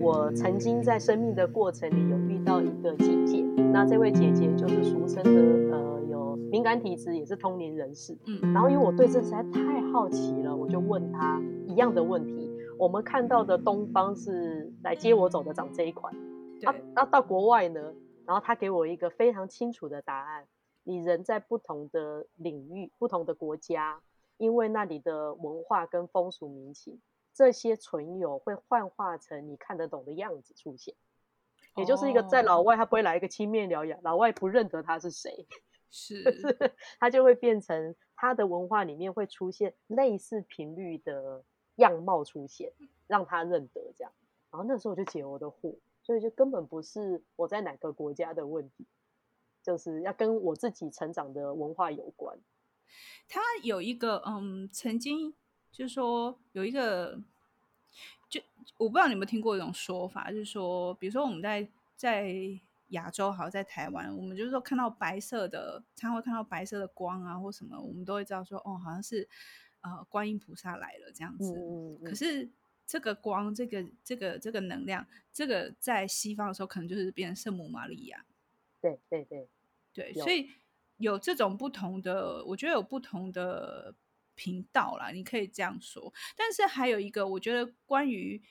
我曾经在生命的过程里有遇到一个姐姐，那这位姐姐就是俗称的呃有敏感体质，也是通灵人士。嗯，然后因为我对这实在太好奇了，我就问她一样的问题：我们看到的东方是来接我走的，长这一款。那。那、啊、到国外呢？然后她给我一个非常清楚的答案：你人在不同的领域、不同的国家，因为那里的文化跟风俗民情。这些存有会幻化成你看得懂的样子出现，也就是一个在老外他不会来一个青面獠牙，老外不认得他是谁，是，他就会变成他的文化里面会出现类似频率的样貌出现，让他认得这样。然后那时候我就解我的惑，所以就根本不是我在哪个国家的问题，就是要跟我自己成长的文化有关。他有一个嗯，曾经。就是说有一个，就我不知道你有没有听过一种说法，就是说，比如说我们在在亚洲，好在台湾，我们就是说看到白色的，常会看到白色的光啊或什么，我们都会知道说，哦，好像是呃观音菩萨来了这样子。嗯嗯嗯。可是这个光，这个这个这个能量，这个在西方的时候，可能就是变成圣母玛利亚。对对对对，所以有这种不同的，我觉得有不同的。频道啦，你可以这样说，但是还有一个，我觉得关于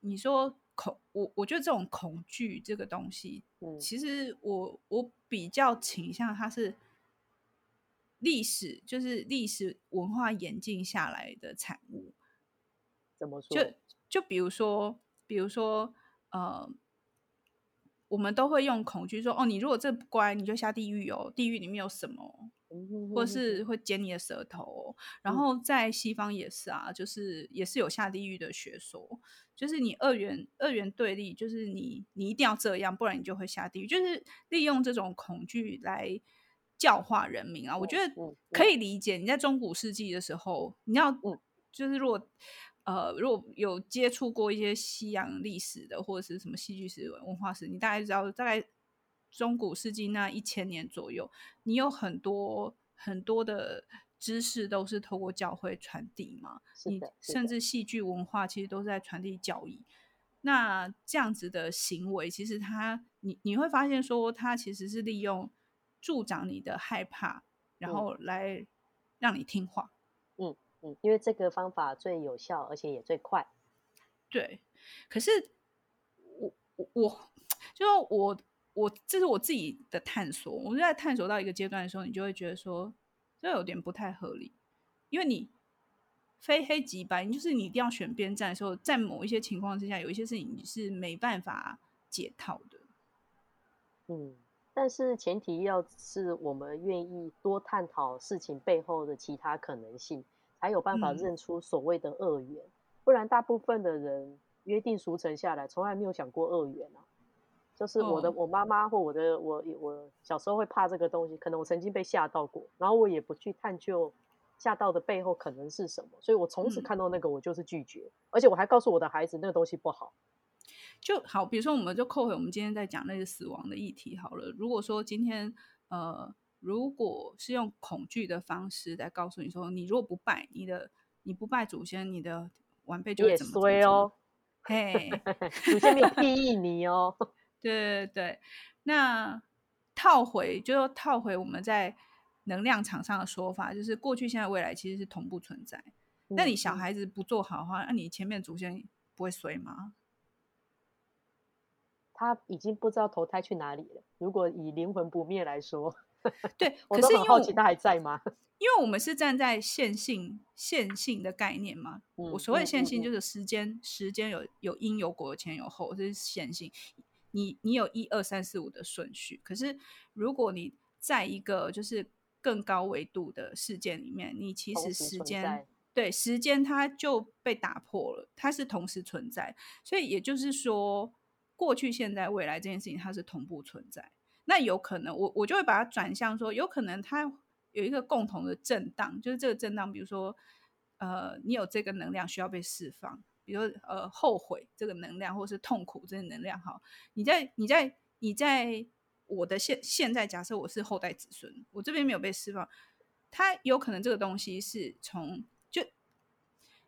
你说恐，我我觉得这种恐惧这个东西，嗯，其实我我比较倾向它是历史，就是历史文化演进下来的产物。怎么说？就就比如说，比如说，呃，我们都会用恐惧说，哦，你如果这不乖，你就下地狱哦，地狱里面有什么？或是会剪你的舌头，然后在西方也是啊，就是也是有下地狱的学说，就是你二元二元对立，就是你你一定要这样，不然你就会下地狱，就是利用这种恐惧来教化人民啊。我觉得可以理解。你在中古世纪的时候，你要就是如果呃如果有接触过一些西洋历史的或者是什么戏剧史、文化史，你大概知道大概。中古世纪那一千年左右，你有很多很多的知识都是透过教会传递嘛？你甚至戏剧文化其实都是在传递教义。那这样子的行为，其实他你你会发现说，他其实是利用助长你的害怕，然后来让你听话。嗯嗯，因为这个方法最有效，而且也最快。对，可是我我我就我。我这是我自己的探索，我们在探索到一个阶段的时候，你就会觉得说，这有点不太合理，因为你非黑即白，你就是你一定要选边站的时候，在某一些情况之下，有一些事情你是没办法解套的。嗯，但是前提要是我们愿意多探讨事情背后的其他可能性，才有办法认出所谓的恶缘，嗯，不然大部分的人约定俗成下来，从来没有想过恶缘啊。就是我的我妈妈或我的我我小时候会怕这个东西，可能我曾经被吓到过，然后我也不去探究吓到的背后可能是什么，所以我从此看到那个我就是拒绝，嗯、而且我还告诉我的孩子那个东西不好。就好，比如说我们就扣回我们今天在讲那个死亡的议题好了。如果说今天呃，如果是用恐惧的方式来告诉你说，你如果不拜你的你不拜祖先，你的晚辈就会怎么衰哦？嘿，祖先没有 庇佑你哦。对对对，那套回就套回我们在能量场上的说法，就是过去、现在、未来其实是同步存在。嗯、那你小孩子不做好的话，那你前面祖先不会衰吗？他已经不知道投胎去哪里了。如果以灵魂不灭来说，对，我都很好奇他还在吗？因为我们是站在线性线性的概念嘛。嗯、我所谓线性就是时间，嗯嗯嗯、时间有有因有果，有前有后，这是线性。你你有一二三四五的顺序，可是如果你在一个就是更高维度的事件里面，你其实时间对时间它就被打破了，它是同时存在，所以也就是说，过去、现在、未来这件事情它是同步存在。那有可能我我就会把它转向说，有可能它有一个共同的震荡，就是这个震荡，比如说呃，你有这个能量需要被释放。比如说呃，后悔这个能量，或是痛苦这个能量，哈，你在你在你在我的现现在，假设我是后代子孙，我这边没有被释放，它有可能这个东西是从就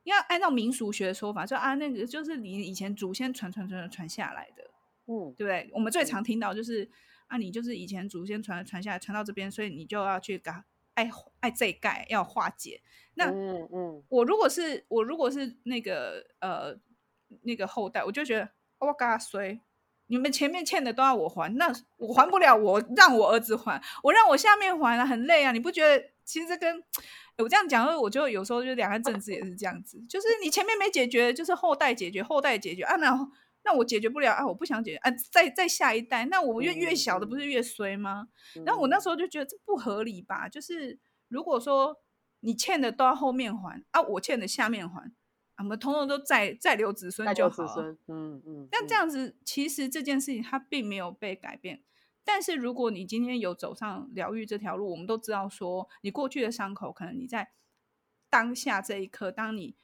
要按照民俗学的说法，说啊，那个就是你以前祖先传传传传下来的，嗯，对不对？我们最常听到就是、嗯、啊，你就是以前祖先传传下来，传到这边，所以你就要去搞爱爱这一盖要化解。那嗯嗯，我如果是我如果是那个呃那个后代，我就觉得我嘎衰。你们前面欠的都要我还，那我还不了，我让我儿子还，我让我下面还啊，很累啊！你不觉得？其实这跟我这样讲，我就有时候就两岸政治也是这样子，就是你前面没解决，就是后代解决，后代解决啊，那那我解决不了啊，我不想解决啊，再再下一代，那我越越小的不是越衰吗？然后我那时候就觉得这不合理吧，就是如果说你欠的都要后面还啊，我欠的下面还。我们通通都再再留子孙就好了。嗯嗯。但这样子，其实这件事情它并没有被改变。但是如果你今天有走上疗愈这条路，我们都知道说，你过去的伤口，可能你在当下这一刻，当你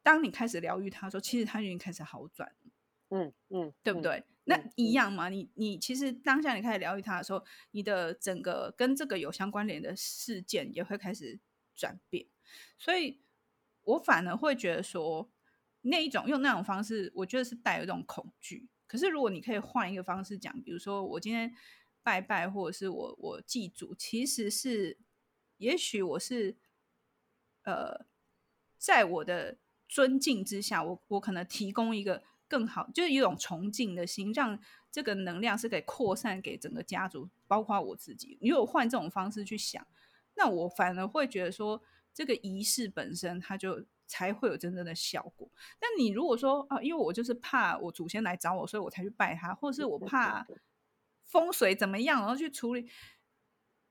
当你开始疗愈它的时候，其实它已经开始好转。嗯嗯，对不对？那一样嘛。你你其实当下你开始疗愈他的时候，你的整个跟这个有相关联的事件也会开始转变。所以。我反而会觉得说，那一种用那种方式，我觉得是带有一种恐惧。可是如果你可以换一个方式讲，比如说我今天拜拜，或者是我我祭祖，其实是，也许我是，呃，在我的尊敬之下，我我可能提供一个更好，就是一种崇敬的心，让这个能量是可以扩散给整个家族，包括我自己。如果换这种方式去想，那我反而会觉得说。这个仪式本身，它就才会有真正的效果。但你如果说啊，因为我就是怕我祖先来找我，所以我才去拜他，或者是我怕风水怎么样，然后去处理。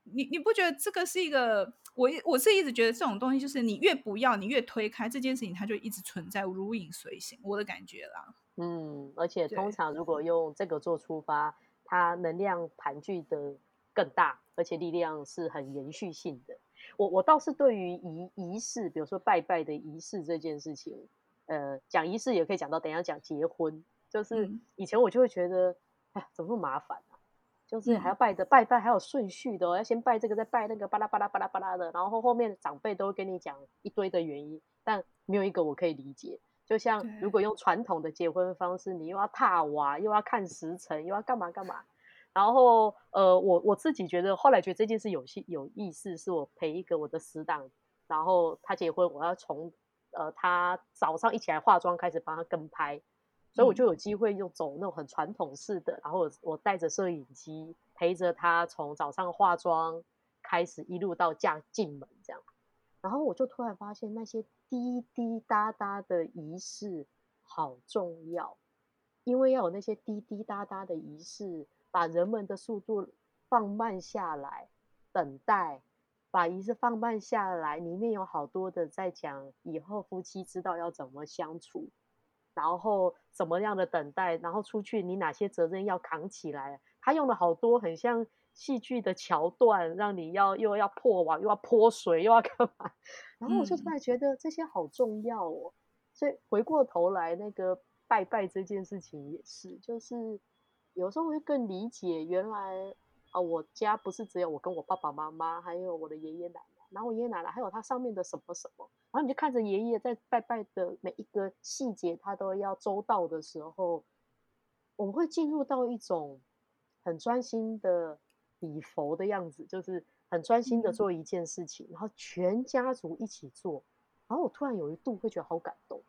你你不觉得这个是一个？我我是一直觉得这种东西，就是你越不要，你越推开这件事情，它就一直存在，如影随形。我的感觉啦。嗯，而且通常如果用这个做出发，它能量盘踞的更大，而且力量是很延续性的。我我倒是对于仪仪式，比如说拜拜的仪式这件事情，呃，讲仪式也可以讲到，等一下讲结婚，就是以前我就会觉得，哎，怎么那么麻烦啊？就是还要拜的拜拜还有顺序的，要先拜这个再拜那个，巴拉巴拉巴拉巴拉的，然后后面长辈都会跟你讲一堆的原因，但没有一个我可以理解。就像如果用传统的结婚方式，你又要踏瓦，又要看时辰，又要干嘛干嘛。然后，呃，我我自己觉得，后来觉得这件事有些有意思，是我陪一个我的死党，然后他结婚，我要从呃他早上一起来化妆开始帮他跟拍，所以我就有机会用走那种很传统式的，然后我我带着摄影机陪着他从早上化妆开始一路到嫁进门这样，然后我就突然发现那些滴滴答答的仪式好重要，因为要有那些滴滴答答的仪式。把人们的速度放慢下来，等待，把仪式放慢下来，里面有好多的在讲以后夫妻知道要怎么相处，然后怎么样的等待，然后出去你哪些责任要扛起来。他用了好多很像戏剧的桥段，让你要又要破网，又要泼水，又要干嘛。然后我就突然觉得这些好重要哦。所以回过头来，那个拜拜这件事情也是，就是。有时候会更理解，原来啊，我家不是只有我跟我爸爸妈妈，还有我的爷爷奶奶，然后我爷爷奶奶还有他上面的什么什么，然后你就看着爷爷在拜拜的每一个细节，他都要周到的时候，我们会进入到一种很专心的礼佛的样子，就是很专心的做一件事情，然后全家族一起做，然后我突然有一度会觉得好感动，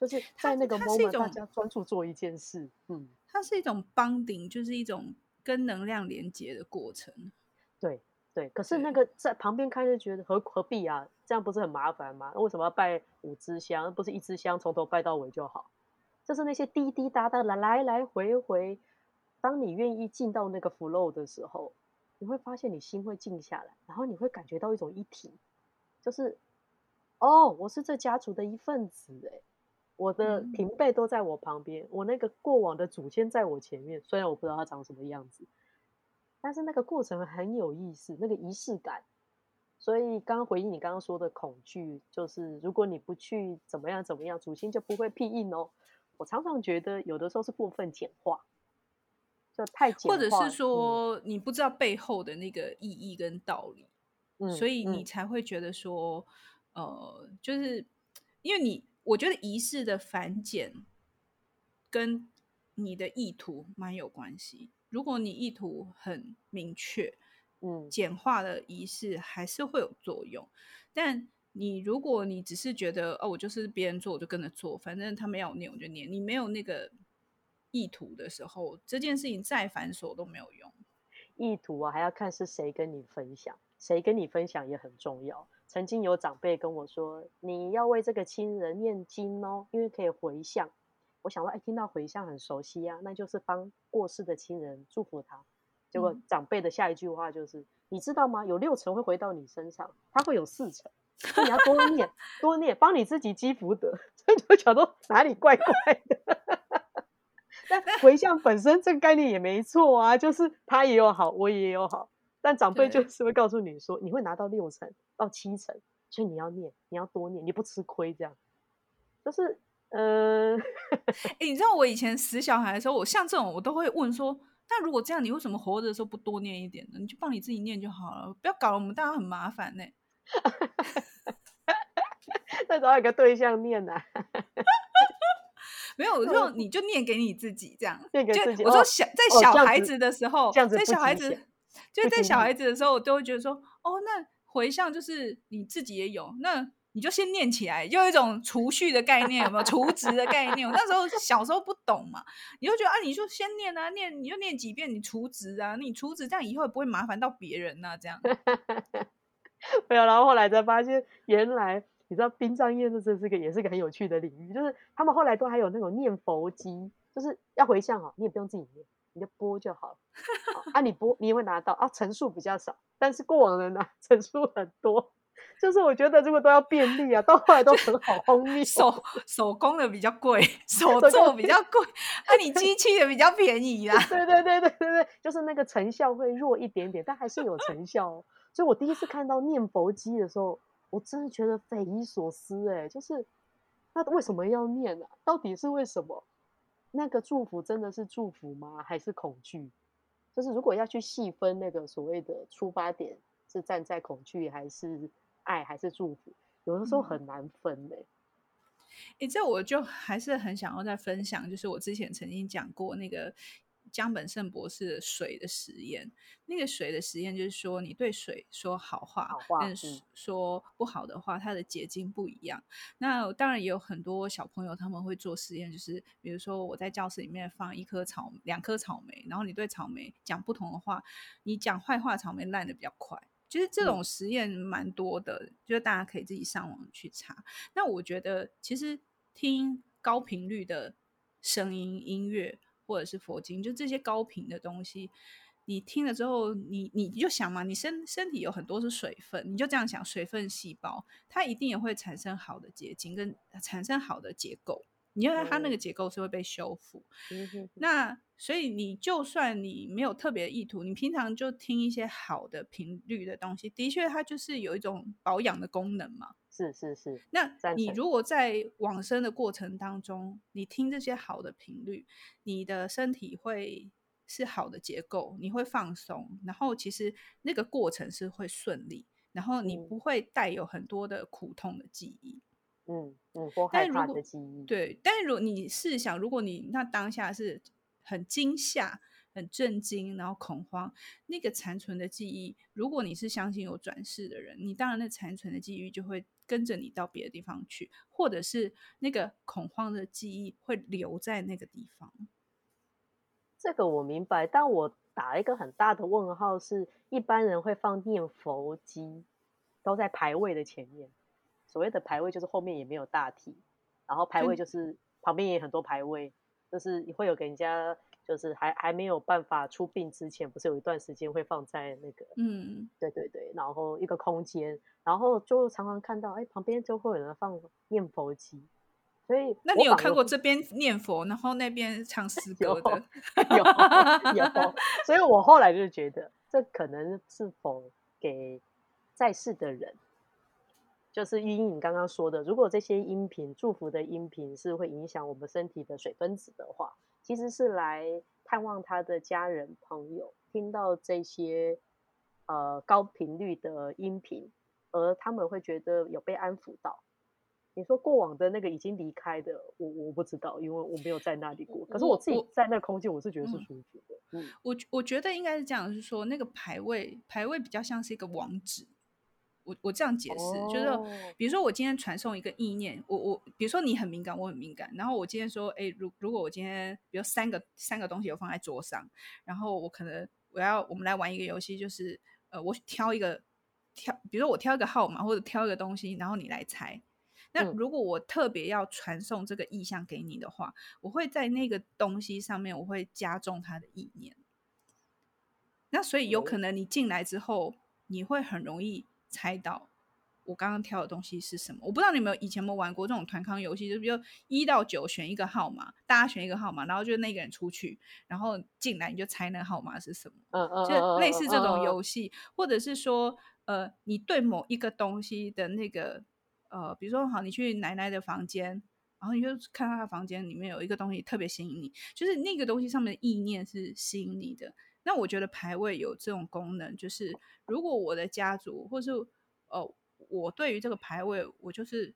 就是在那个 moment 大家专注做一件事，嗯。它是一种 bonding，就是一种跟能量连接的过程。对对，可是那个在旁边看就觉得何何必啊？这样不是很麻烦吗？为什么要拜五支香？不是一支香从头拜到尾就好？就是那些滴滴答答的来来回回，当你愿意进到那个 flow 的时候，你会发现你心会静下来，然后你会感觉到一种一体，就是哦，我是这家族的一份子哎。我的平辈都在我旁边，我那个过往的祖先在我前面，虽然我不知道他长什么样子，但是那个过程很有意思，那个仪式感。所以刚刚回应你刚刚说的恐惧，就是如果你不去怎么样怎么样，祖先就不会庇应哦。我常常觉得有的时候是过分简化，就太简化，或者是说你不知道背后的那个意义跟道理，嗯，所以你才会觉得说，呃，就是。因为你我觉得仪式的繁简跟你的意图蛮有关系。如果你意图很明确，嗯，简化的仪式还是会有作用。但你如果你只是觉得哦，我就是别人做我就跟着做，反正他们要我念我就念，你没有那个意图的时候，这件事情再繁琐都没有用。意图啊，还要看是谁跟你分享，谁跟你分享也很重要。曾经有长辈跟我说，你要为这个亲人念经哦，因为可以回向。我想到，哎，听到回向很熟悉啊，那就是帮过世的亲人祝福他。结果长辈的下一句话就是，嗯、你知道吗？有六成会回到你身上，他会有四成，所以你要多 念多念，帮你自己积福德。所以就想说哪里怪怪的。但回向本身这个概念也没错啊，就是他也有好，我也有好。但长辈就是会告诉你说，你会拿到六成到七成，所以你要念，你要多念，你不吃亏这样。就是。嗯，哎、欸，你知道我以前死小孩的时候，我像这种我都会问说，那如果这样，你为什么活着的时候不多念一点呢？你就帮你自己念就好了，不要搞得我们大家很麻烦呢。再找一个对象念呐、啊，没有，我就你就念给你自己这样，念给自己。我说小在小孩子的时候，哦、在小孩子就在小孩子的时候，我都会觉得说，哦，那回向就是你自己也有那。你就先念起来，就有一种储蓄的概念，有没有储值的概念？我那时候小时候不懂嘛，你就觉得啊，你就先念啊，念你就念几遍，你储值啊，你储值这样以后也不会麻烦到别人呐、啊，这样。没有，然后后来才发现，原来你知道殡葬业这是个也是个很有趣的领域，就是他们后来都还有那种念佛机，就是要回向哦，你也不用自己念，你就播就好了。啊，你播你也会拿到啊，层数比较少，但是过往人呢 层数很多。就是我觉得如果都要便利啊，到后来都很好。手手工的比较贵，手做比较贵，那、啊、你机器的比较便宜啦。对对对对对对，就是那个成效会弱一点点，但还是有成效哦。所以我第一次看到念佛机的时候，我真的觉得匪夷所思哎，就是那为什么要念呢、啊？到底是为什么？那个祝福真的是祝福吗？还是恐惧？就是如果要去细分那个所谓的出发点，是站在恐惧还是？爱还是祝福，有的时候很难分嘞。哎、欸，这我就还是很想要再分享，就是我之前曾经讲过那个江本胜博士的水的实验。那个水的实验就是说，你对水说好话，好话跟说不好的话，它的结晶不一样。那当然也有很多小朋友他们会做实验，就是比如说我在教室里面放一颗草，两颗草莓，然后你对草莓讲不同的话，你讲坏话，草莓烂的比较快。其实这种实验蛮多的，嗯，就是大家可以自己上网去查。那我觉得，其实听高频率的声音、音乐或者是佛经，就这些高频的东西，你听了之后，你你就想嘛，你身身体有很多是水分，你就这样想，水分细胞它一定也会产生好的结晶，跟产生好的结构。你要它那个结构是会被修复，嗯，那所以你就算你没有特别意图，你平常就听一些好的频率的东西，的确它就是有一种保养的功能嘛。是是是。那你如果在往生的过程当中，你听这些好的频率，你的身体会是好的结构，你会放松，然后其实那个过程是会顺利，然后你不会带有很多的苦痛的记忆。嗯嗯，或害怕的记忆。对，但是如果你试想，如果你那当下是很惊吓、很震惊，然后恐慌，那个残存的记忆，如果你是相信有转世的人，你当然那残存的记忆就会跟着你到别的地方去，或者是那个恐慌的记忆会留在那个地方。这个我明白，但我打一个很大的问号，是一般人会放念佛机，都在牌位的前面。所谓的牌位就是后面也没有大体，然后牌位就是旁边也很多牌位，就是会有给人家就是还还没有办法出殡之前，不是有一段时间会放在那个嗯，对对对，然后一个空间，然后就常常看到哎旁边就会有人放念佛机，所以那你有看过这边念佛，然后那边唱诗歌的？有有有，所以我后来就觉得这可能是否给在世的人。就是依你刚刚说的，如果这些音频祝福的音频是会影响我们身体的水分子的话，其实是来探望他的家人朋友，听到这些呃高频率的音频，而他们会觉得有被安抚到，你说过往的那个已经离开的，我我不知道，因为我没有在那里过。可是我自己在那个空间，我是觉得是舒服的。嗯，我我觉得应该是这样，就是说那个排位排位比较像是一个网址。我我这样解释，哦、就是比如说我今天传送一个意念，我我比如说你很敏感，我很敏感，然后我今天说，哎，如如果我今天比如三个三个东西我放在桌上，然后我可能我要我们来玩一个游戏，就是呃，我挑一个挑，比如说我挑一个号码或者挑一个东西，然后你来猜。那如果我特别要传送这个意向给你的话，嗯、我会在那个东西上面我会加重它的意念。那所以有可能你进来之后，你会很容易。猜到我刚刚挑的东西是什么？我不知道你们有以前有没有玩过这种团康游戏，就比如一到九选一个号码，大家选一个号码，然后就那个人出去，然后进来你就猜那个号码是什么？嗯嗯，就类似这种游戏，或者是说，呃，你对某一个东西的那个，呃，比如说好，你去奶奶的房间，然后你就看到她房间里面有一个东西特别吸引你，就是那个东西上面的意念是吸引你的。那我觉得牌位有这种功能，就是如果我的家族，或是呃，我对于这个牌位，我就是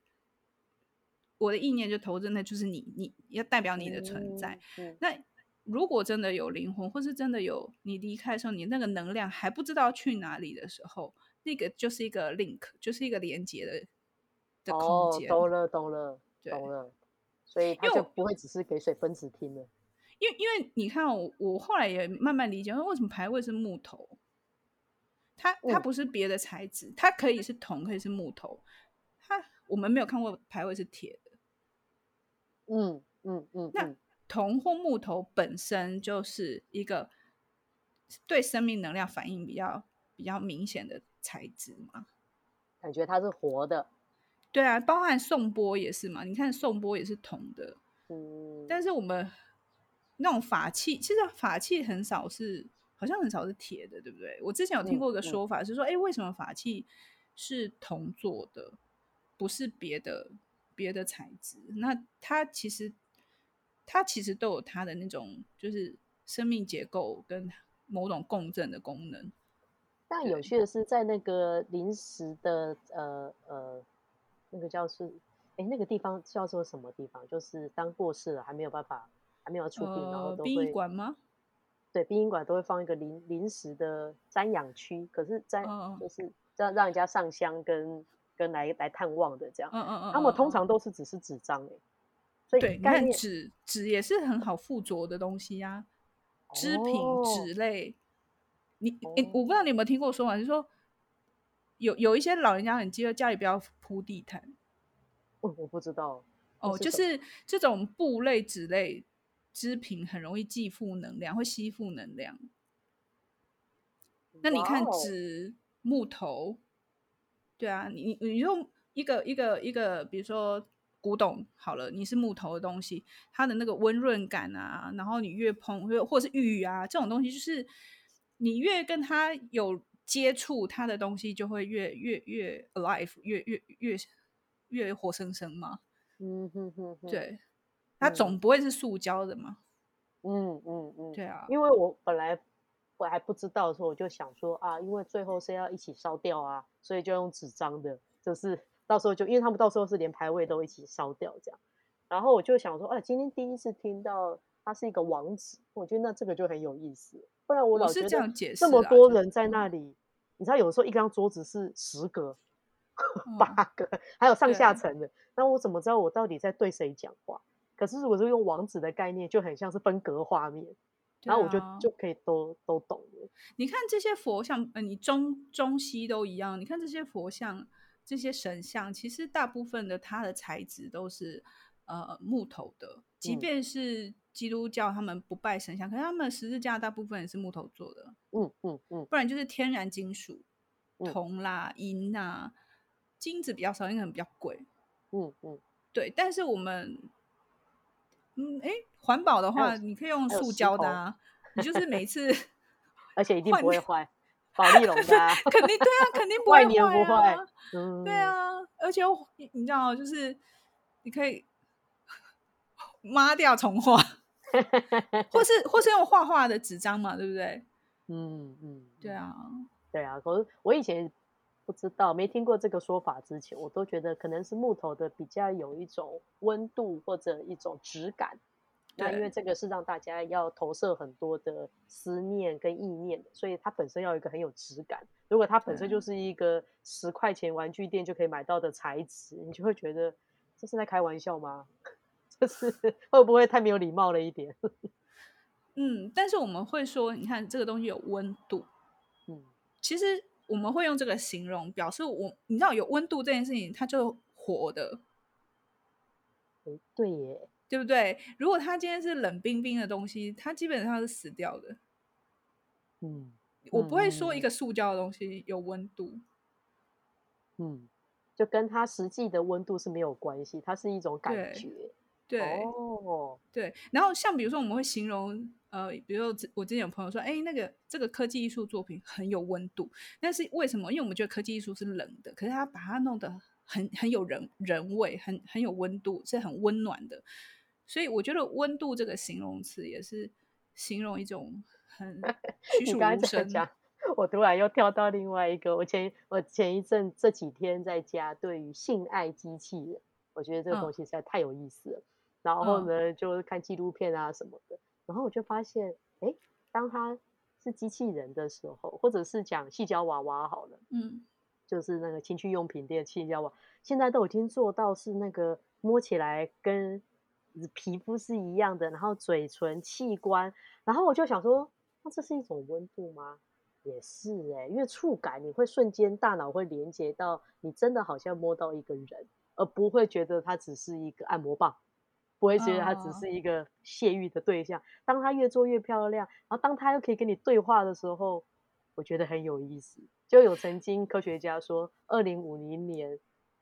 我的意念就投真的就是你，你要代表你的存在。那如果真的有灵魂，或是真的有你离开的时候，你那个能量还不知道去哪里的时候，那个就是一个 link，就是一个连接的的空间。哦，懂了，懂了，懂了。所以他就不会只是给水分子听了。因为因为你看我，我后来也慢慢理解，为什么牌位是木头？它它不是别的材质，它可以是铜，可以是木头。它我们没有看过牌位是铁的。嗯嗯嗯。那铜或木头本身就是一个对生命能量反应比较比较明显的材质嘛？感觉它是活的。对啊，包含颂钵也是嘛？你看颂钵也是铜的。嗯。但是我们。那种法器，其实法器很少是，好像很少是铁的，对不对？我之前有听过一个说法，是说，哎、嗯嗯，为什么法器是铜做的，不是别的别的材质？那它其实它其实都有它的那种，就是生命结构跟某种共振的功能。但有趣的是，在那个临时的呃呃那个叫是，哎，那个地方叫做什么地方？就是当过世了还没有办法。还没有出殡，然后都会？对，殡仪馆都会放一个临临时的瞻仰区，可是瞻、哦、就是让让人家上香跟跟来来探望的这样。嗯嗯嗯。他们通常都是只是纸张哎，所以对，你看纸纸也是很好附着的东西呀、啊，织品纸类。哦、你你、哦、我不知道你有没有听过说法，就是说有有一些老人家很记得家里不要铺地毯。我我不知道哦，就是这种布类纸类。织品很容易寄负能量，会吸附能量。那你看纸、木头，对啊，你你用一个一个一个，比如说古董好了，你是木头的东西，它的那个温润感啊，然后你越碰，或或是玉啊这种东西，就是你越跟它有接触，它的东西就会越越越 alive，越越越越活生生嘛。嗯哼哼哼，对。它总不会是塑胶的嘛？嗯嗯嗯，对啊，因为我本来我还不知道的时候，我就想说啊，因为最后是要一起烧掉啊，所以就用纸张的，就是到时候就因为他们到时候是连牌位都一起烧掉这样，然后我就想说，哎、啊，今天第一次听到它是一个网址，我觉得那这个就很有意思，不然我老是这样解释这么多人在那里，你知道有时候一张桌子是十个、八个，嗯、还有上下层的，那我怎么知道我到底在对谁讲话？可是如果是用网址的概念，就很像是分隔画面，然后我就就可以都都懂了。你看这些佛像，呃，你中中西都一样。你看这些佛像、这些神像，其实大部分的它的材质都是呃木头的。即便是基督教，他们不拜神像，嗯、可是他们十字架大部分也是木头做的。嗯嗯嗯，不然就是天然金属，铜啦、银呐，金子比较少，因为很比较贵。嗯嗯，对。但是我们嗯，哎，环保的话，你可以用塑胶的啊。你就是每次，而且一定不会坏，保丽龙的，啊，肯定对啊，肯定 不会坏，啊，万年不坏。嗯，对啊，而且你知道，就是你可以抹掉重画，或是或是用画画的纸张嘛，对不对？嗯嗯，对啊，对啊。可是我以前不知道，没听过这个说法之前，我都觉得可能是木头的比较有一种温度或者一种质感。那因为这个是让大家要投射很多的思念跟意念，所以它本身要有一个很有质感。如果它本身就是一个十块钱玩具店就可以买到的材质，你就会觉得这是在开玩笑吗？这是会不会太没有礼貌了一点？嗯，但是我们会说，你看这个东西有温度，嗯，其实我们会用这个形容表示我，你知道有温度这件事情，它就活的。欸，对耶。对不对？如果它今天是冷冰冰的东西，它基本上是死掉的。嗯，我不会说一个塑胶的东西有温度。嗯，就跟它实际的温度是没有关系，它是一种感觉。对，对哦，对。然后像比如说，我们会形容，呃，比如说我之前有朋友说，哎，那个这个科技艺术作品很有温度，但是为什么？因为我们觉得科技艺术是冷的，可是他把它弄得很很有人人味，很很有温度，是很温暖的。所以我觉得温度这个形容词也是形容一种很 栩栩如生。我突然又跳到另外一个，我前我前一阵这几天在家对于性爱机器人，我觉得这个东西实在太有意思了。嗯、然后呢，就看纪录片啊什么的，然后我就发现，哎，当它是机器人的时候，或者是讲矽胶娃娃好了，嗯，就是那个情趣用品店矽胶娃，现在都已经做到是那个摸起来跟皮肤是一样的，然后嘴唇、器官，然后我就想说，那这是一种温度吗？也是哎、欸，因为触感你会瞬间大脑会连接到，你真的好像摸到一个人，而不会觉得它只是一个按摩棒，不会觉得它只是一个泄欲的对象。当它越做越漂亮，然后当它又可以跟你对话的时候，我觉得很有意思。就有曾经科学家说，二零五零年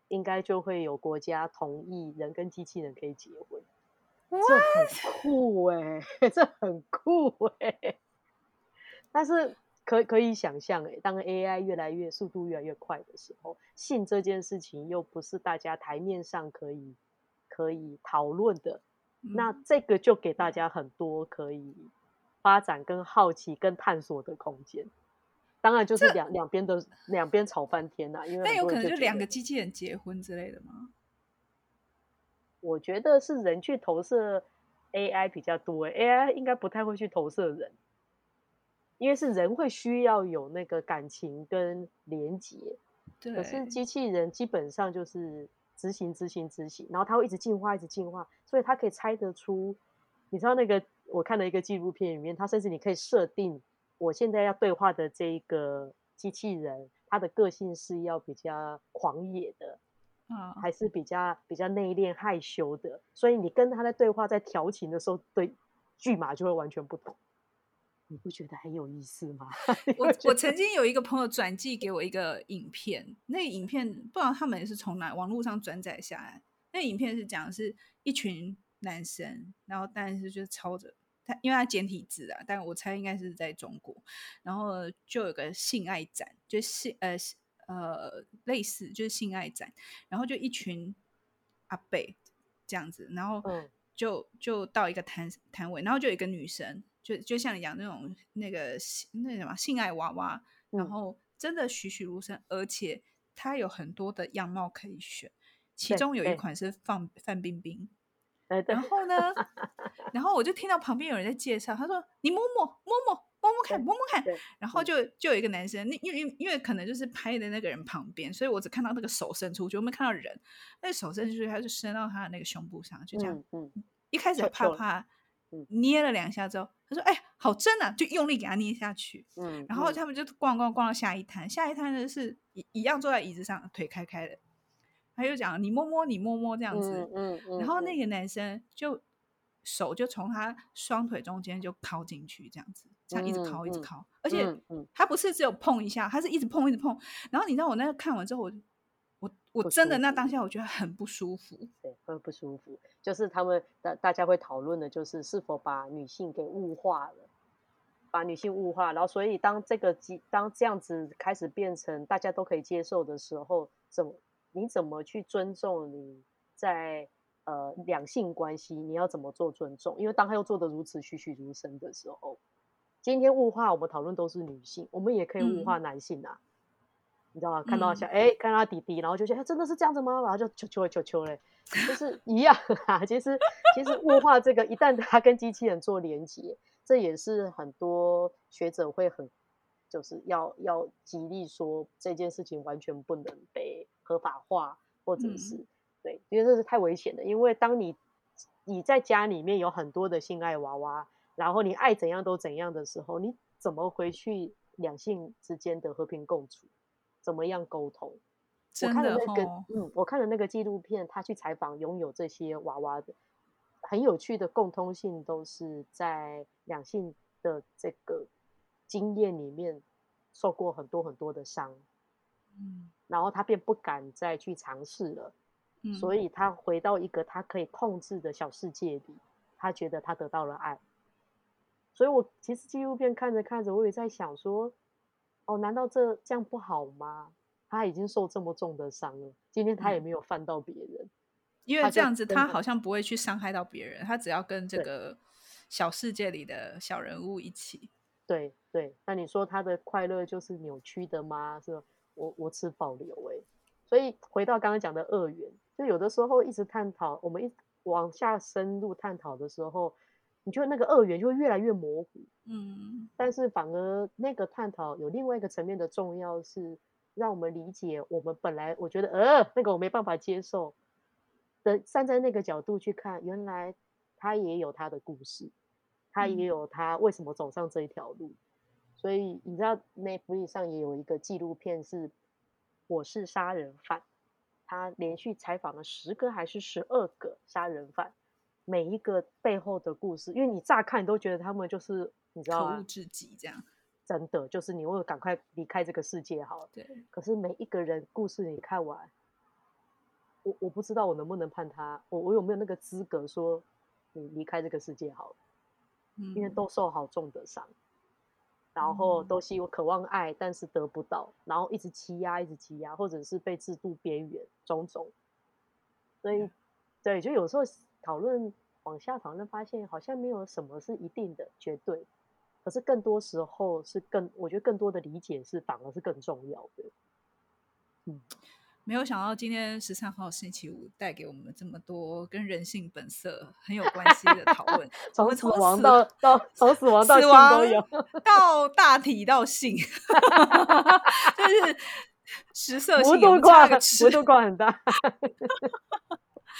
应该就会有国家同意人跟机器人可以结婚。这很酷哎、欸，这很酷哎、欸，但是可可以想象哎、欸，当 AI 越来越速度越来越快的时候，性这件事情又不是大家台面上可以可以讨论的，嗯、那这个就给大家很多可以发展、跟好奇、跟探索的空间。当然就是两两边的两边吵翻天呐，因为那有可能就两个机器人结婚之类的吗？我觉得是人去投射 AI 比较多，AI 应该不太会去投射人，因为是人会需要有那个感情跟连接。对。可是机器人基本上就是执行、执行、执行，然后它会一直进化、一直进化，所以它可以猜得出。你知道那个我看了一个纪录片里面，它甚至你可以设定，我现在要对话的这一个机器人，它的个性是要比较狂野的。啊，还是比较比较内敛害羞的，所以你跟他在对话，在调情的时候，对剧码就会完全不同。你不觉得很有意思吗？我我曾经有一个朋友转寄给我一个影片，那个影片不知道他们也是从哪网络上转载下来。那个影片是讲的是一群男生，然后但是就是抄着他，因为他简体字啊，但我猜应该是在中国，然后就有个性爱展，就性呃。呃，类似就是性爱展，然后就一群阿贝这样子，然后就就到一个摊摊位，然后就有一个女生，就就像你讲那种那个那什么性爱娃娃，然后真的栩栩如生，而且它有很多的样貌可以选，其中有一款是范范冰冰。然后呢，然后我就听到旁边有人在介绍，他说：“你摸摸摸摸摸摸看，摸摸看。”然后就就有一个男生，那因为因为可能就是拍的那个人旁边，所以我只看到那个手伸出去，我没看到人。那手伸出去，他就伸到他的那个胸部上，就这样。嗯嗯、一开始怕怕，捏了两下之后，他说：“哎，好真啊！”就用力给他捏下去。嗯、然后他们就逛逛逛到下一摊，下一摊呢是一一样坐在椅子上，腿开开的。他就讲你摸摸你摸摸这样子，嗯嗯嗯、然后那个男生就手就从他双腿中间就靠进去这样子，这样一直靠一直靠，嗯、而且他不是只有碰一下，他是一直碰一直碰。然后你知道我那个看完之后，我我我真的那当下我觉得很不舒服，对，很不舒服。就是他们大大家会讨论的就是是否把女性给物化了，把女性物化，然后所以当这个当这样子开始变成大家都可以接受的时候，怎么？你怎么去尊重你在呃两性关系？你要怎么做尊重？因为当他又做的如此栩栩如生的时候，今天物化我们讨论都是女性，我们也可以物化男性啊。你知道吗？看到小哎、嗯，看到他弟弟，然后就觉得、欸、真的是这样子吗？然后就求求求求嘞，就是 一样啊。其实其实物化这个，一旦他跟机器人做连接，这也是很多学者会很就是要要极力说这件事情完全不能被合法化，或者是、嗯、对，因为这是太危险的。因为当你你在家里面有很多的性爱娃娃，然后你爱怎样都怎样的时候，你怎么回去两性之间的和平共处？怎么样沟通？我看了那个，嗯，我看了那个纪录片，他去采访拥有这些娃娃的，很有趣的共通性都是在两性的这个经验里面受过很多很多的伤，嗯，然后他便不敢再去尝试了，嗯，所以他回到一个他可以控制的小世界里，他觉得他得到了爱，所以我其实纪录片看着看着，我也在想说。哦，难道这这样不好吗？他已经受这么重的伤了，今天他也没有犯到别人，因为这样子他好像不会去伤害到别人，他只要跟这个小世界里的小人物一起。对对，那你说他的快乐就是扭曲的吗？是我我持保留哎，所以回到刚刚讲的二元，就有的时候一直探讨，我们一往下深入探讨的时候。你就那个二元就会越来越模糊，嗯，但是反而那个探讨有另外一个层面的重要是让我们理解我们本来我觉得呃那个我没办法接受。的，站在那个角度去看，原来他也有他的故事，他也有他为什么走上这一条路，所以你知道 Netflix 上也有一个纪录片是我是杀人犯，他连续采访了十个还是十二个杀人犯。每一个背后的故事，因为你乍看你都觉得他们就是你知道吗？可恶至极这样，真的就是你为了赶快离开这个世界好了。对。可是每一个人故事你看完，我我不知道我能不能判他，我我有没有那个资格说你离开这个世界好了？嗯。因为都受好重的伤，然后都希望渴望爱，但是得不到，然后一直欺压，一直欺压，或者是被制度边缘种种。所以，对，就有时候。讨论往下讨论，发现好像没有什么是一定的绝对，可是更多时候是更，我觉得更多的理解是反而是更重要的。嗯，没有想到今天十三号星期五带给我们这么多跟人性本色很有关系的讨论，从死亡到到从死亡到性都有，到大体到性，就是 食色性，幅度跨幅度跨很大。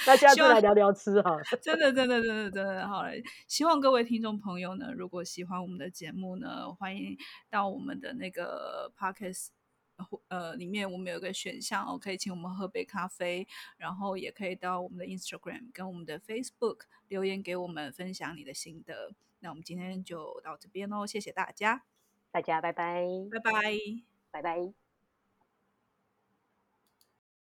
大家就来聊聊吃哈，真的真的真的真的好嘞！希望各位听众朋友呢，如果喜欢我们的节目呢，欢迎到我们的那个 podcast 呃里面，我们有个选项哦，可以请我们喝杯咖啡，然后也可以到我们的 Instagram 跟我们的 Facebook 留言给我们分享你的心得。那我们今天就到这边喽，谢谢大家，大家拜拜，拜拜，拜拜。